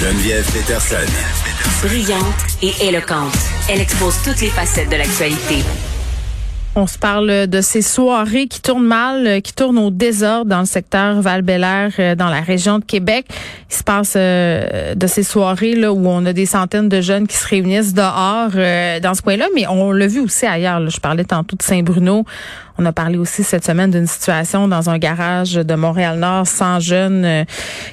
Geneviève Peterson. Brillante et éloquente, elle expose toutes les facettes de l'actualité. On se parle de ces soirées qui tournent mal, euh, qui tournent au désordre dans le secteur val euh, dans la région de Québec. Il se passe euh, de ces soirées là où on a des centaines de jeunes qui se réunissent dehors dans ce coin-là, mais on l'a vu aussi ailleurs. Je parlais tantôt de Saint-Bruno. On a parlé aussi cette semaine d'une situation dans un garage de Montréal-Nord sans jeunes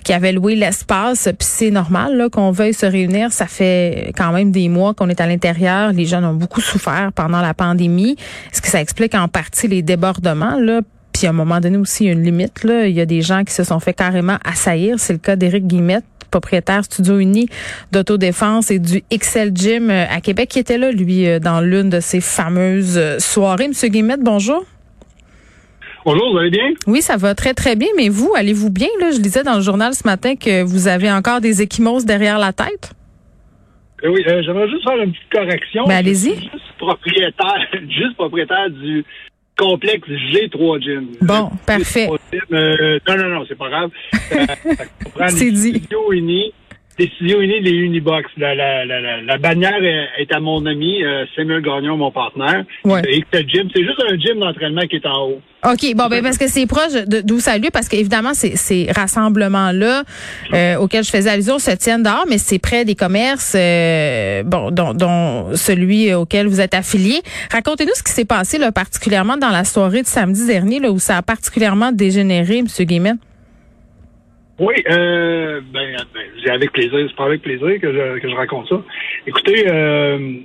qui avaient loué l'espace. Puis c'est normal qu'on veuille se réunir. Ça fait quand même des mois qu'on est à l'intérieur. Les jeunes ont beaucoup souffert pendant la pandémie. Est-ce que ça explique en partie les débordements, là? Puis à un moment donné aussi, une limite. Là. Il y a des gens qui se sont fait carrément assaillir. C'est le cas d'Éric Guillemette, propriétaire Studio Uni d'autodéfense et du XL Gym euh, à Québec, qui était là, lui, euh, dans l'une de ces fameuses euh, soirées. Monsieur Guillemette, bonjour. Bonjour, vous allez bien? Oui, ça va très, très bien. Mais vous, allez-vous bien? Là? Je lisais dans le journal ce matin que vous avez encore des échymoses derrière la tête. Eh oui, j'aimerais juste faire une petite correction. Ben, allez-y propriétaire, juste propriétaire du complexe G3 Gym. Bon, parfait. Euh, non, non, non, c'est pas grave. Euh, c'est dit. Décision unie des Unibox. La, la, la, la, bannière est à mon ami euh, Samuel Gagnon, mon partenaire. Ouais. Et le gym, c'est juste un gym d'entraînement qui est en haut. OK, bon ben parce que c'est proche d'où ça a lieu, parce qu'évidemment, ces, ces rassemblements-là euh, auxquels je faisais allusion se tiennent dehors, mais c'est près des commerces, euh, bon, dont, dont, celui auquel vous êtes affilié. Racontez-nous ce qui s'est passé là, particulièrement dans la soirée de samedi dernier, là, où ça a particulièrement dégénéré, M. Guillemette. Oui, euh, ben, ben avec plaisir. C'est pas avec plaisir que je, que je raconte ça. Écoutez, euh,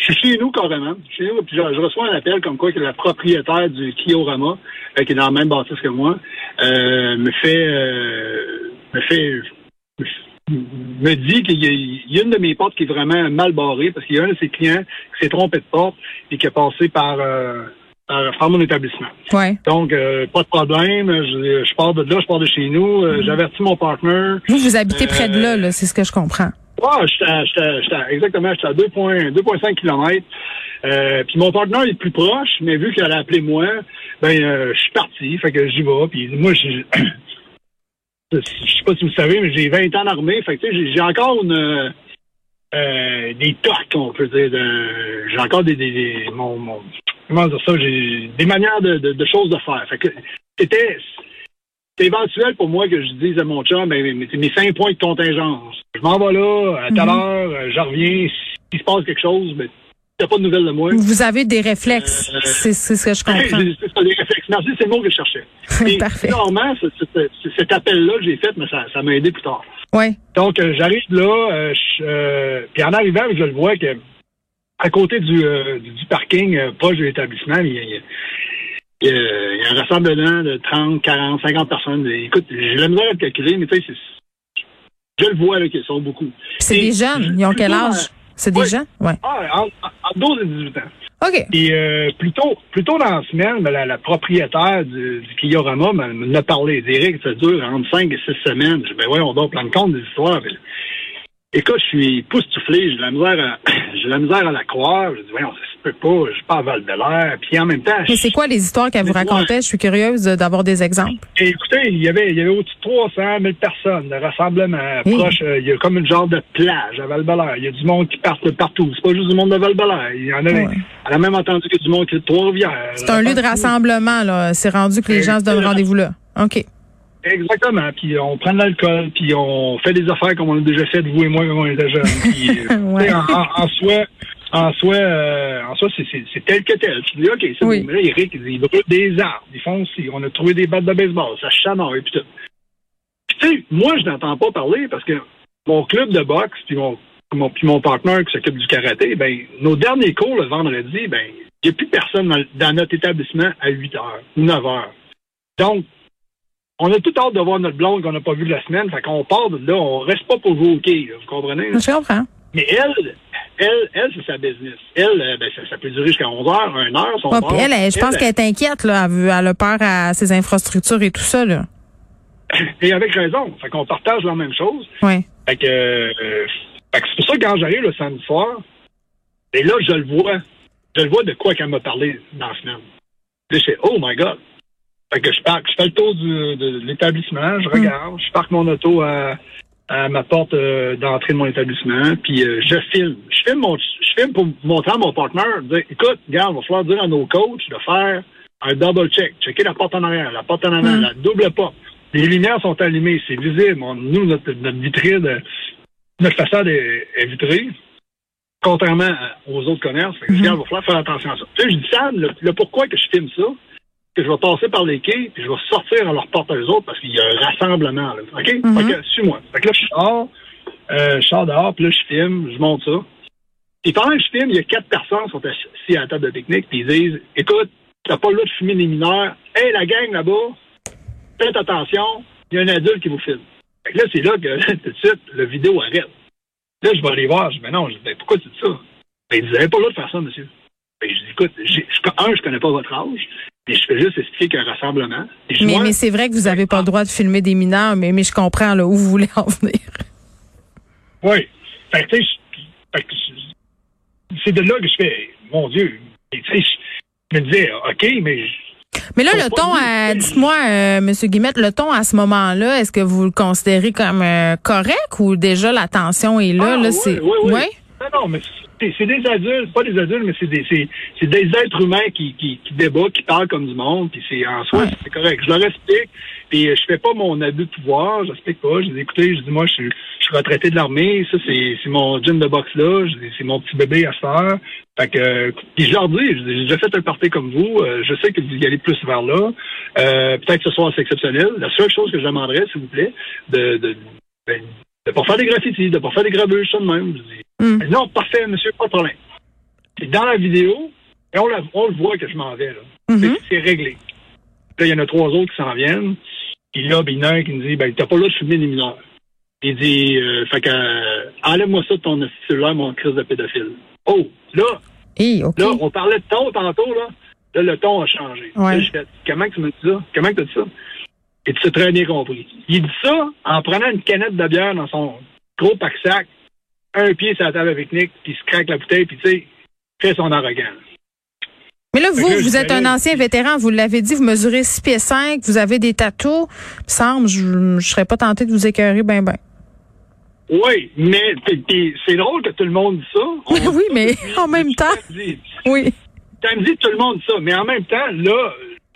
je suis chez nous carrément. Chez nous, puis je, reçois un appel comme quoi que la propriétaire du Kiorama, euh, qui est dans la même bâtisse que moi, euh, me fait euh, me fait me dit qu'il y, a une de mes portes qui est vraiment mal barrée parce qu'il y a un de ses clients qui s'est trompé de porte et qui est passé par faire mon établissement. Ouais. Donc, euh, pas de problème. Je, je, pars de là, je pars de chez nous. Euh, mm-hmm. J'avertis mon partner. Vous, vous habitez près de là, là c'est ce que je comprends. Ouais, j'étais exactement, j'étais à 2,5 km. Euh, puis mon partenaire est plus proche, mais vu qu'elle a appelé moi, ben je suis parti, fait que j'y vais. Puis moi, je sais pas si vous savez, mais j'ai 20 ans d'armée, fait que j'ai encore une des tocs, on peut dire. J'ai encore des, des, des mon, mon, comment dire ça, j'ai des manières de, de, choses de faire. Fait que c'était éventuel pour moi que je dise à mon chum, ben, mes cinq points de contingence. Je m'en vais là, à telle mhm. heure, euh, je reviens. S'il se passe quelque chose, ben, t'as pas de nouvelles de moi. Vous avez des réflexes. Euh, c'est ce que je comprends. C'est des réflexes. Merci, c'est le mot que je cherchais. Parfait. Normalement, cet appel-là que j'ai fait, mais ça, ça m'a aidé plus tard. Ouais. Donc, euh, j'arrive là, puis en arrivant, je le vois que à côté du, euh, du parking euh, proche de l'établissement, il, y a, un rassemblement de 30, 40, 50 personnes. Écoute, j'ai la misère à calculer, mais tu sais, je le vois qu'ils sont beaucoup. C'est des jeunes. Ils ont quel âge? C'est des jeunes? Ouais. Ah, entre 12 et 18 ans. OK. Et euh, plus, tôt, dans la semaine, ben, la, propriétaire du, du Kiyorama m'en a parlé. Direct, ça dure entre 5 et 6 semaines. Je dis, ben ouais, on doit prendre compte des histoires. Écoute, je suis poustouflé, j'ai la misère à, j'ai la misère à la croire. Je dis, voyons, ça se peut pas, je suis pas à val de l'air. Puis en même temps. Mais c'est quoi les histoires qu'elle vous racontait? Je suis curieuse d'avoir des exemples. écoutez, il y avait, il y avait au-dessus de 300 000 personnes de rassemblement proche. Euh, il y a comme une genre de plage à val de l'air. Il y a du monde qui part de partout. C'est pas juste du monde de val de l'air. Il y en a, elle a même entendu a du monde qui est de Trois-Rivières. C'est un lieu de rassemblement, là. C'est rendu que les gens se donnent rendez-vous là. OK. Exactement. Puis on prend de l'alcool, puis on fait des affaires comme on a déjà fait, vous et moi, quand on était jeunes. Puis, euh, en, soi, en soi, euh, en soi, c'est tel que tel. Tu dis, OK, c'est oui. bon. Là, Eric, il brûle des arbres. Ils font aussi. On a trouvé des battes de baseball. Ça chamaille, puis tout. Puis tu sais, moi, je n'entends pas parler parce que mon club de boxe, puis mon, mon, puis mon partenaire qui s'occupe du karaté, ben, nos derniers cours le vendredi, ben, il n'y a plus personne dans, dans, notre établissement à 8 heures ou 9 heures. Donc, on a tout hâte de voir notre blonde qu'on n'a pas vu de la semaine. Fait qu'on part de là, on reste pas pour jouer au quai, vous comprenez? Je comprends. Mais elle, elle, elle, c'est sa business. Elle, euh, ben, ça, peut durer jusqu'à 11 heures, 1 heure, son oh, elle, je pense qu'elle est inquiète, là. Elle, a peur à ses infrastructures et tout ça, là. Et avec raison. Fait qu'on partage la même chose. Oui. Fait que, euh, fait que c'est pour ça que quand j'arrive le samedi soir, et là, je le vois. Je le vois de quoi qu'elle m'a parlé dans la semaine. Je fais, oh my God. Fait que je parque, je fais le tour du, de l'établissement, je regarde, je parque mon auto à, à ma porte euh, d'entrée de mon établissement, puis euh, je filme. Je filme mon, je filme pour montrer à mon partenaire, dire, écoute, regarde, il va falloir dire à nos coachs de faire un double check, checker la porte en arrière, la porte en avant, la double porte. Les lumières sont allumées, c'est visible. nous, notre, notre vitrine, notre façade est, vitrée, contrairement aux autres commerces. Fait que, il va falloir faire attention à ça. Puis je dis, Sam, le, pourquoi que je filme ça, que je vais passer par les quais, puis je vais sortir à leur porte à eux autres, parce qu'il y a un rassemblement. Là. OK? Fait que, suis-moi. Fait que là, je sors, euh, je sors dehors, puis là, je filme, je monte ça. Et pendant que je filme, il y a quatre personnes qui sont assis à la table de technique, puis ils disent, écoute, t'as pas le droit de fumer des mineurs. Hey, la gang là-bas, faites attention, il y a un adulte qui vous filme. Fait que là, c'est là que tout de suite, la vidéo arrête. Là, je vais aller voir. Je dis, mais non, je dis, ben, pourquoi tu dis ça? Ben, ils n'avaient pas le droit de faire ça, monsieur. Ben, je dis, écoute, un, je connais pas votre âge. Et je fais juste expliquer qu'il y a un rassemblement. mais, mais c'est vrai que vous n'avez pas le droit de filmer des mineurs, mais, mais je comprends là, où vous voulez en venir. Oui. Fait que, c'est de là que je fais, mon Dieu, sais, je me disais, OK, mais mais là, le ton, dites-moi, euh, Monsieur Guimette, le ton à ce moment-là, est-ce que vous le considérez comme euh, correct ou déjà la tension est là? Ah, là oui, c'est... oui, oui. Non, non, mais c'est des adultes, pas des adultes, mais c'est des, c'est, des êtres humains qui, qui, qui débattent, qui parlent comme du monde, puis c'est en soi, c'est correct. Je leur explique, puis je fais pas mon abus de pouvoir, j'explique pas. Je dis, écoutez, je dis, moi, je suis, je suis retraité de l'armée, ça, c'est, c'est mon gym de boxe là, c'est mon petit bébé à faire. Fait que, puis je leur dis, j'ai déjà fait un party comme vous, euh, je sais que vous y allez plus vers là. Euh, peut-être que ce soir, c'est exceptionnel. La seule chose que je demanderais, s'il vous plaît, de, de, ben, de pas faire des graffitis, de pas faire des gravures, ça de même. Mm. Non, parfait, monsieur, pas de problème. dans la vidéo, et on, le voit que je m'en vais. là. Mm-hmm. C'est réglé. Là, il y en a trois autres qui s'en viennent. Là, ben, il y en a un qui me dit, ben, t'as pas là de fumer des mineurs. Il dit, euh, fait que, euh, enlève-moi ça de ton cellulaire, mon crise de pédophile. Oh, là, là, on parlait de ton tantôt, là. Là, le ton a changé. Là, je fais, comment tu me dis ça? Comment tu as dit ça? Et tu as très bien compris. Il dit ça en prenant une canette de bière dans son gros pack-sac un pied sur la table avec Nick, puis il se craque la bouteille, puis tu sais, fait son arrogance. Mais là, vous, vous êtes un ancien vétéran, vous l'avez dit, vous mesurez 6 pieds 5, vous avez des tatous. Il me semble, je ne serais pas tenté de vous écœurer ben ben. Oui, mais c'est drôle que tout le monde dit ça. oui, mais en même temps. Oui. Tu me dit tout le monde dit ça, mais en même temps, là,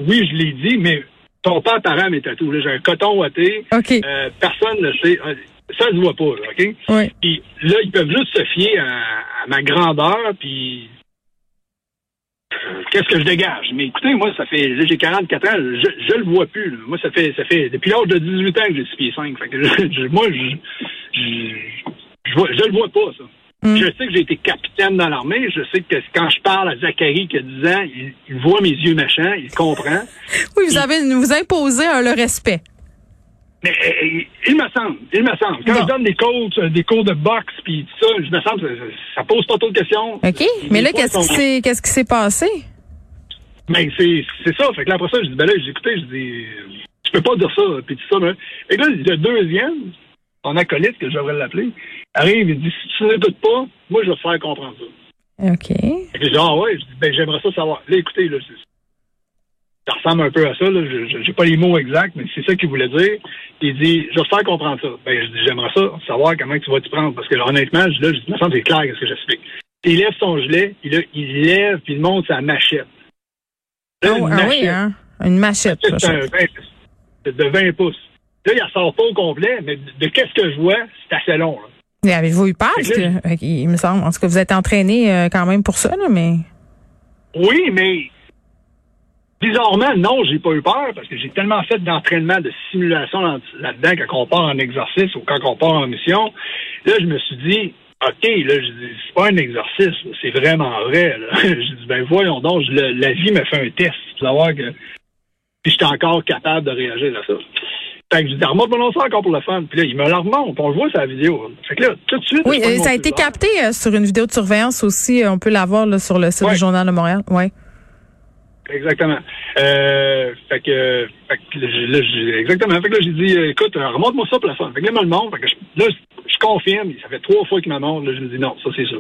oui, je l'ai dit, mais ton père parent mes tatous. J'ai un coton ouaté. OK. Euh, personne ne sait ça se voit pas, là, OK? Oui. Puis là, ils peuvent juste se fier à, ma grandeur, puis qu'est-ce que je dégage? Mais écoutez, moi, ça fait, j'ai 44 ans, je, je le vois plus. Là. Moi, ça fait, ça fait depuis l'âge de 18 ans que j'ai 6 pieds 5. Fait que je, moi, je, je, je, le vois pas, ça. Mm. Je sais que j'ai été capitaine dans l'armée. Je sais que quand je parle à Zachary qui a 10 ans, il, voit mes yeux machins, il comprend. Oui, vous avez vous imposez le respect. Mais euh, il me semble, il me semble. Quand je donne des cours, euh, des cours de boxe puis tout ça, je me semble que ça, pose pas trop de questions. OK. Mais là, qu'est-ce qui s'est qu'est-ce qui s'est passé? Ben, c'est, c'est ça. Fait que là, après ça, je dis, ben là, j'ai écouté, je dis, je peux pas dire ça, puis tout ça, mais. Et là, le deuxième, ton acolyte, que j'aimerais l'appeler, arrive, il dit, si tu n'écoutes pas, moi, je vais te faire comprendre ça. OK. Et je dis, ah ouais, je dis, ben, j'aimerais ça savoir. Là, écoutez, là, ça ressemble un peu à ça. Là. Je n'ai pas les mots exacts, mais c'est ça qu'il voulait dire. Il dit, je vais te faire comprendre ça. Ben, je dis, j'aimerais ça, savoir comment tu vas t'y prendre. Parce que là, honnêtement, je, là, je me sens c'est clair ce que j'explique. Il lève son gilet, il, il lève, puis il monte sa machette. Là, ah, ah oui, hein? Une machette. C'est de 20 pouces. Là, il ne sort pas au complet, mais de, qu'est-ce que je vois, c'est assez long. Là. Mais avez-vous eu peur? que, il me semble. En tout cas, vous êtes entraîné euh, quand même pour ça, là, mais. Oui, mais Bizarrement, non, j'ai pas eu peur parce que j'ai tellement fait d'entraînement, de simulation là-dedans quand on part en exercice ou quand on part en mission. Là, je me suis dit, OK, là, je dis, c'est pas un exercice, c'est vraiment vrai. Là. je dis, ben voyons donc, la vie me fait un test pour savoir que puis j'étais encore capable de réagir à ça. Fait que je dis, remonte mon ça encore pour le fun. Puis là, il me la remonte. On le voit sur la vidéo. Fait que là, tout de suite. Oui, ça a été capté euh, sur une vidéo de surveillance aussi. On peut la voir sur le site du Journal de Montréal. Ouais. Exactement. Euh, fait que, fait que là, exactement. Fait que là, j'ai dit, euh, écoute, euh, remonte-moi ça fin. Fait que là, il me le montre. Fait que je, là, je confirme. Ça fait trois fois qu'il me montre. Là, je me dis, non, ça, c'est ça.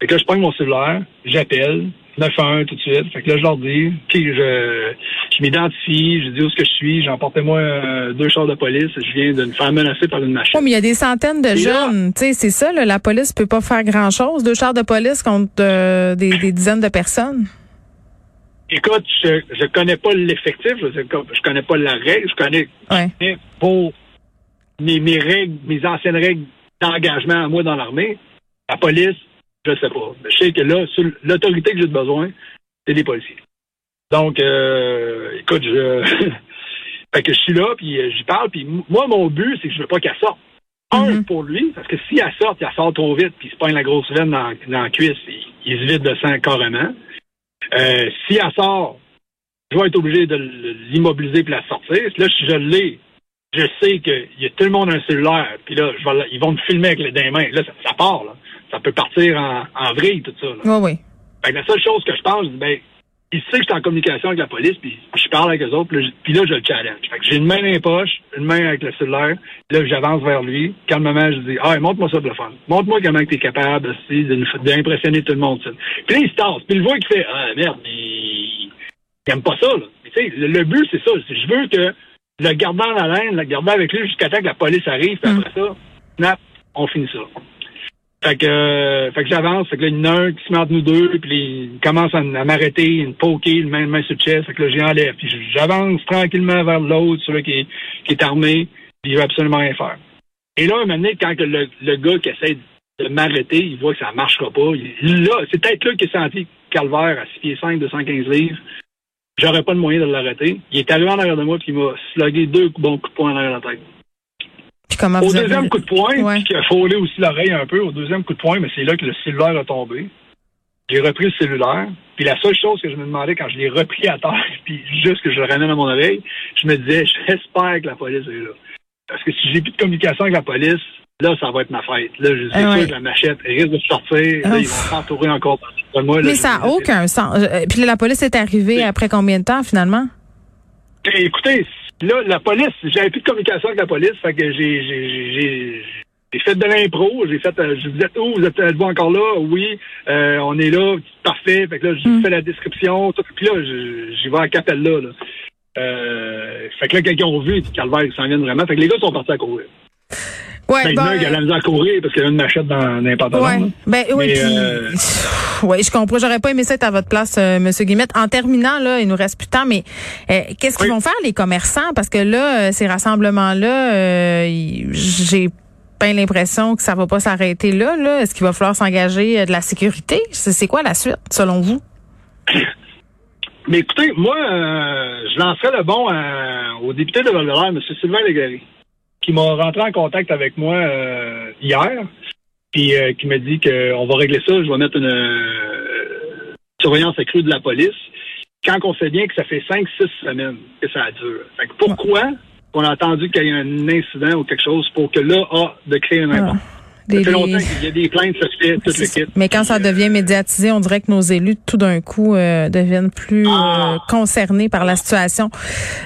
Fait que là, je prends mon cellulaire, j'appelle. 911 tout de suite. Fait que là, je leur dis, puis je, je m'identifie, je dis où est-ce que je suis, j'emportais moi euh, deux chars de police, je viens de me faire menacer par une machine. Oh, mais il y a des centaines de jeunes, tu sais, c'est ça, là, la police peut pas faire grand-chose, deux chars de police contre euh, des, des, dizaines de personnes. Écoute, je, je connais pas l'effectif, je, je connais pas la règle, je connais, ouais. pour mes, mes règles, mes anciennes règles d'engagement à moi dans l'armée, la police, je sais pas. Je sais que là, l'autorité que j'ai besoin, c'est des policiers. Donc, euh, écoute, je, fait que je suis là, puis euh, j'y parle, puis moi, mon but, c'est que je veux pas qu'elle sorte. Un, mm-hmm. pour lui, parce que si elle sort, elle sort trop vite, puis il se pogne la grosse veine dans, dans la cuisse, il, il se vide de sang carrément. Euh, si elle sort, je vais être obligé de l'immobiliser puis la sortir. Là, si je l'ai, je sais qu'il y a tout le monde un cellulaire, puis là, je vais, ils vont me filmer avec les deux mains. Là, ça, part, là. Ça peut partir en, en vrille, tout ça. Oui, oui. Fait que la seule chose que je pense, ben, il sait que je suis en communication avec la police, puis je parle avec eux autres, puis là, je le challenge. Fait que j'ai une main dans les poches, une main avec le cellulaire, là, j'avance vers lui. Calmement, je dis, ah, montre-moi ça fun. Montre-moi comment tu es capable d'impressionner tout le monde. Ça. Puis là, il se tasse. Puis il voit qu'il fait, ah, merde, il, il aime pas ça, là. tu sais, le, le, but, c'est ça. Je veux que le gardant la laine, le gardant avec lui jusqu'à temps que la police arrive, puis après ça, snap, on finit ça. Fait que, euh, que j'avance, fait que là, il y qui se met entre nous deux, puis il commence à, m'arrêter, il me poker, une main, sur le chest, fait que là, j'y enlève. Puis j'avance tranquillement vers l'autre, celui qui, qui est armé, puis il veut absolument rien faire. Et là, un moment donné, quand le, gars qui essaie de m'arrêter, il voit que ça ne marchera pas. là, c'est peut-être là qu'il a senti calvaire à 6 pieds 5, 215 livres. J'aurais pas de moyen de l'arrêter. Il est arrivé en arrière de moi, puis il m'a slugué deux bons coups de poing en arrière de la tête au deuxième coup de poing, ouais. qui a frôlé aussi l'oreille un peu, au deuxième coup de poing, mais c'est là que le cellulaire a tombé. J'ai repris le cellulaire. Puis la seule chose que je me demandais quand je l'ai repris à terre, puis juste que je le ramène à mon oreille, je me disais, j'espère que la police est là. Parce que si j'ai plus de communication avec la police, là, ça va être ma fête. Là, je suis ah sûr que la machette risque de sortir. Là, ils vont s'entourer encore moi. Mais ça n'a aucun sens. Euh, puis la police est arrivée après combien de temps, finalement? Eh, écoutez, Là, la police, j'avais plus de communication avec la police, fait que j'ai, j'ai, j'ai fait de l'impro, j'ai fait, euh, je vous êtes où, vous êtes, vous encore là? Oui, euh, on est là, parfait. Fait que là, j'ai mm. fait la description, tout, puis là, j'y vais à Capella, là. Euh, fait que là, quelqu'un a vu, Calvaire, ils s'en viennent vraiment. Fait que les gars sont partis à courir. Ouais, ben, ben, il y a la misère à courir parce qu'il y a une machette dans n'importe Ouais. Ben, oui, puis, euh... ouais, je comprends. J'aurais pas aimé ça être à votre place, euh, Monsieur Guillemette. En terminant, là, il nous reste plus de temps, mais euh, qu'est-ce qu'ils vont faire les commerçants? Parce que là, euh, ces rassemblements-là, euh, j'ai pas l'impression que ça va pas s'arrêter là. là. Est-ce qu'il va falloir s'engager de la sécurité? C'est quoi la suite, selon vous? Mais écoutez, moi, je lancerais le bon au député de val M. Sylvain Légaré qui m'a rentré en contact avec moi euh, hier, puis euh, qui m'a dit qu'on va régler ça, je vais mettre une euh, surveillance accrue de la police. Quand on sait bien que ça fait cinq, six semaines que ça dure. Fait que pourquoi on a attendu qu'il y ait un incident ou quelque chose pour que là, ah, de créer un impact? Des, ça fait longtemps qu'il y a des plaintes, ça fait. Mais quand ça devient médiatisé, on dirait que nos élus, tout d'un coup, euh, deviennent plus ah. euh, concernés par la situation.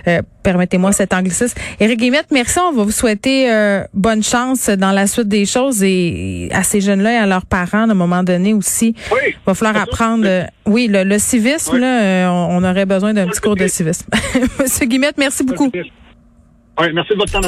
Euh, permettez-moi cet anglicisme. Éric Guillemette, merci. On va vous souhaiter bonne chance dans la suite des choses et à ces jeunes-là et à leurs parents, à un moment donné aussi. Oui, il va falloir apprendre. oui, le, civisme, là, on, aurait besoin d'un petit cours de civisme. Monsieur Guillemette, merci beaucoup. Oui, merci de votre temps.